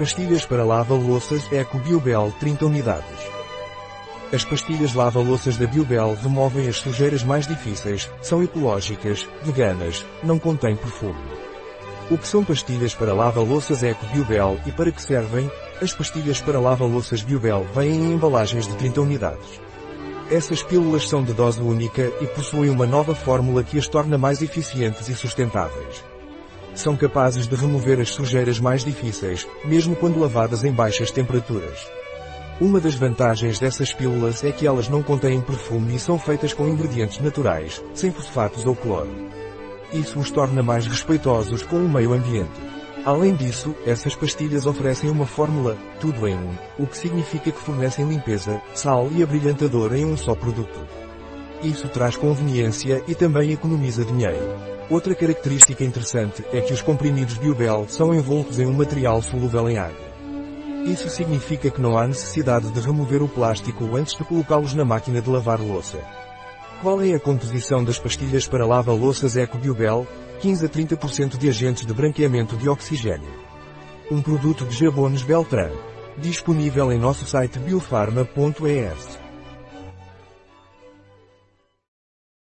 Pastilhas para lava-louças Eco Biobel 30 unidades. As pastilhas lava-louças da Biobel removem as sujeiras mais difíceis, são ecológicas, veganas, não contêm perfume. O que são pastilhas para lava-louças Eco Biobel e para que servem? As pastilhas para lava-louças Biobel vêm em embalagens de 30 unidades. Essas pílulas são de dose única e possuem uma nova fórmula que as torna mais eficientes e sustentáveis. São capazes de remover as sujeiras mais difíceis, mesmo quando lavadas em baixas temperaturas. Uma das vantagens dessas pílulas é que elas não contêm perfume e são feitas com ingredientes naturais, sem fosfatos ou cloro. Isso os torna mais respeitosos com o meio ambiente. Além disso, essas pastilhas oferecem uma fórmula, tudo em um, o que significa que fornecem limpeza, sal e abrilhantador em um só produto. Isso traz conveniência e também economiza dinheiro. Outra característica interessante é que os comprimidos Biobel são envoltos em um material solúvel em água. Isso significa que não há necessidade de remover o plástico antes de colocá-los na máquina de lavar louça. Qual é a composição das pastilhas para lava-louças Eco Biobel? 15 a 30% de agentes de branqueamento de oxigênio. Um produto de Jabones Beltran. Disponível em nosso site biofarma.es.